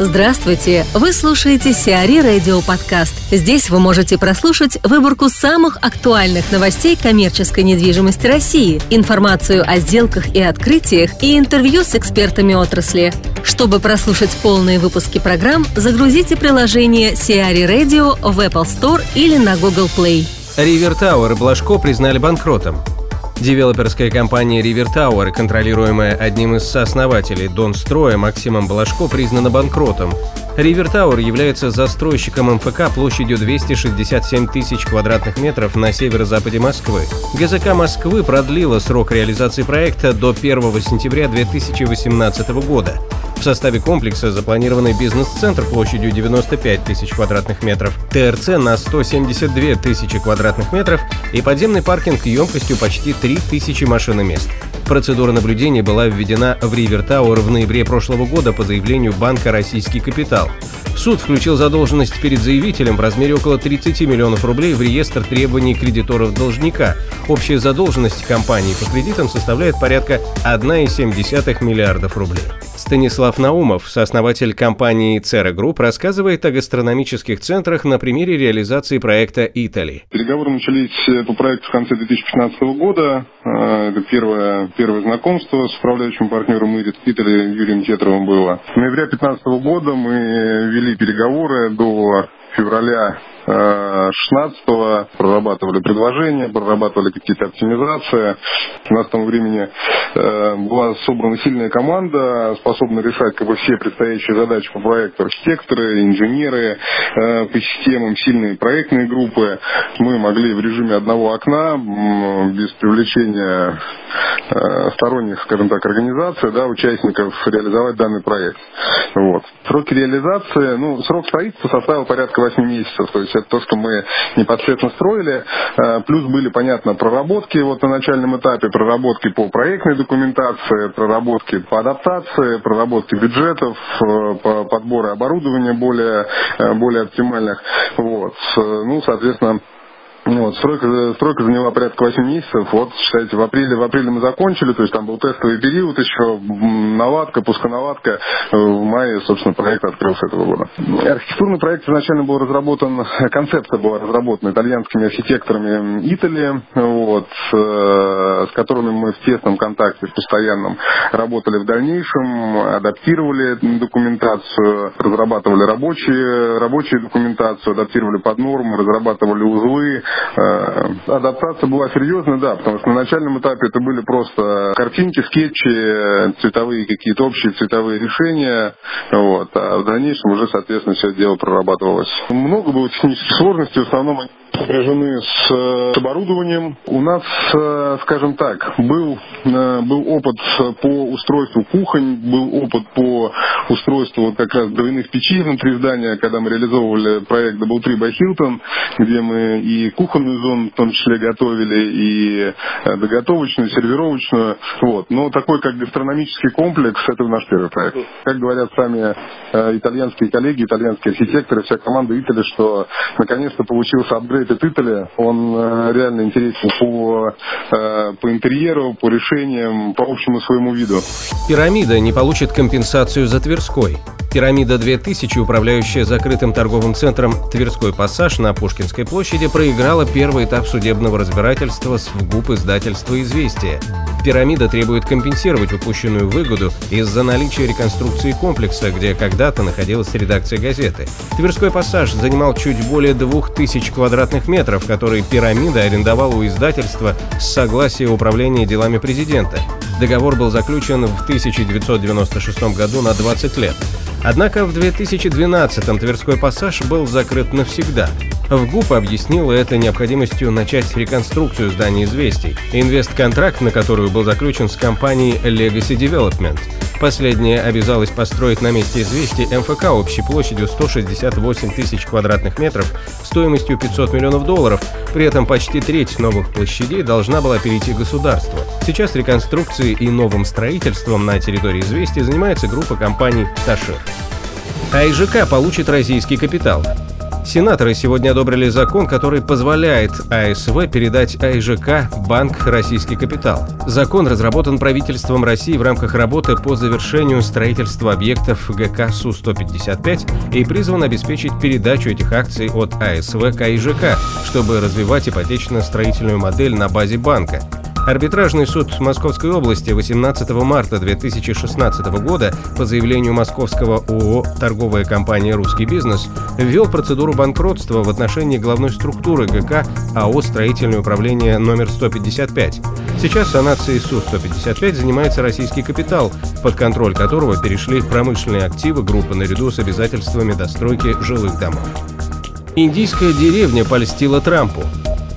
Здравствуйте! Вы слушаете CRE Radio Подкаст. Здесь вы можете прослушать выборку самых актуальных новостей коммерческой недвижимости России, информацию о сделках и открытиях и интервью с экспертами отрасли. Чтобы прослушать полные выпуски программ, загрузите приложение CRE Radio в Apple Store или на Google Play. River Tower и Блажко признали банкротом. Девелоперская компания River Tower, контролируемая одним из сооснователей Донстроя Максимом Блажко, признана банкротом. River Tower является застройщиком МФК площадью 267 тысяч квадратных метров на северо-западе Москвы. ГЗК Москвы продлила срок реализации проекта до 1 сентября 2018 года. В составе комплекса запланированный бизнес-центр площадью 95 тысяч квадратных метров, ТРЦ на 172 тысячи квадратных метров и подземный паркинг емкостью почти 3 тысячи машиномест. Процедура наблюдения была введена в Ривер Тауэр в ноябре прошлого года по заявлению банка «Российский капитал». Суд включил задолженность перед заявителем в размере около 30 миллионов рублей в реестр требований кредиторов должника. Общая задолженность компании по кредитам составляет порядка 1,7 миллиардов рублей. Станислав Наумов, сооснователь компании CERA Group, рассказывает о гастрономических центрах на примере реализации проекта «Eataly». Переговоры начались по проекту в конце 2015 года. Э, это первое, первое знакомство с управляющим партнером «Eataly» Юрием Тетровым было. В ноябре 2015 года мы вели переговоры до февраля 16-го прорабатывали предложения, прорабатывали какие-то оптимизации. У нас там времени э, была собрана сильная команда, способная решать как бы все предстоящие задачи по проекту. Архитекторы, инженеры э, по системам, сильные проектные группы. Мы могли в режиме одного окна, без привлечения э, сторонних, скажем так, организаций, да, участников, реализовать данный проект. Вот. Сроки реализации, ну, срок строительства составил порядка 8 месяцев, то есть есть это то, что мы непосредственно строили. Э, плюс были, понятно, проработки вот на начальном этапе, проработки по проектной документации, проработки по адаптации, проработки бюджетов, э, по подбору оборудования более, э, более оптимальных. Вот. Ну, соответственно, вот, стройка, стройка заняла порядка 8 месяцев. Вот, считайте, в апреле, в апреле мы закончили, то есть там был тестовый период еще, наладка, пусконаладка. В мае, собственно, проект открылся этого года. Архитектурный проект изначально был разработан, концепция была разработана итальянскими архитекторами Италии, вот, э, с которыми мы в тесном контакте, в постоянном, работали в дальнейшем, адаптировали документацию, разрабатывали рабочие, рабочую документацию, адаптировали под нормы, разрабатывали узлы, Э, адаптация была серьезная, да, потому что на начальном этапе это были просто картинки, скетчи, цветовые какие-то общие цветовые решения, вот, а в дальнейшем уже, соответственно, все дело прорабатывалось. Много было технических сложностей, в основном сопряжены с, с оборудованием. У нас, э, скажем так, был, э, был опыт по устройству кухонь, был опыт по устройству вот как раз дровяных печей внутри здания, когда мы реализовывали проект Double Tree by Hilton, где мы и кухонную зону в том числе готовили, и э, доготовочную, сервировочную. Вот. Но такой как гастрономический комплекс, это наш первый проект. Как говорят сами итальянские коллеги, итальянские архитекторы, вся команда Итали, что наконец-то получился апгрейд этот Итали, он э, реально интересен по, э, по интерьеру, по решениям, по общему своему виду. Пирамида не получит компенсацию за Тверской. Пирамида 2000, управляющая закрытым торговым центром Тверской пассаж на Пушкинской площади, проиграла первый этап судебного разбирательства с ВГУП издательства «Известия». Пирамида требует компенсировать упущенную выгоду из-за наличия реконструкции комплекса, где когда-то находилась редакция газеты. Тверской пассаж занимал чуть более 2000 квадратных метров, которые пирамида арендовала у издательства с согласия управления делами президента. Договор был заключен в 1996 году на 20 лет. Однако в 2012-м Тверской пассаж был закрыт навсегда. В ГУП объяснила это необходимостью начать реконструкцию здания «Известий». Инвестконтракт, на которую был заключен с компанией Legacy Development. Последняя обязалась построить на месте известий МФК общей площадью 168 тысяч квадратных метров стоимостью 500 миллионов долларов. При этом почти треть новых площадей должна была перейти государству. Сейчас реконструкцией и новым строительством на территории известий занимается группа компаний «Ташир». А ИЖК получит российский капитал. Сенаторы сегодня одобрили закон, который позволяет АСВ передать АИЖК банк «Российский капитал». Закон разработан правительством России в рамках работы по завершению строительства объектов ГК Су-155 и призван обеспечить передачу этих акций от АСВ к АИЖК, чтобы развивать ипотечно-строительную модель на базе банка. Арбитражный суд Московской области 18 марта 2016 года по заявлению московского ООО «Торговая компания «Русский бизнес» ввел процедуру банкротства в отношении главной структуры ГК АО «Строительное управление номер 155». Сейчас санацией Су-155 занимается российский капитал, под контроль которого перешли промышленные активы группы наряду с обязательствами достройки жилых домов. Индийская деревня польстила Трампу.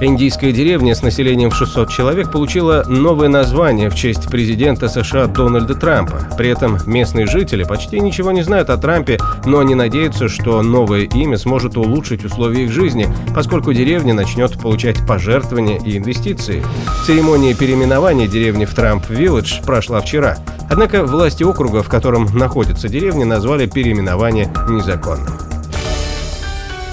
Индийская деревня с населением в 600 человек получила новое название в честь президента США Дональда Трампа. При этом местные жители почти ничего не знают о Трампе, но они надеются, что новое имя сможет улучшить условия их жизни, поскольку деревня начнет получать пожертвования и инвестиции. Церемония переименования деревни в Трамп-Вилледж прошла вчера. Однако власти округа, в котором находится деревня, назвали переименование незаконным.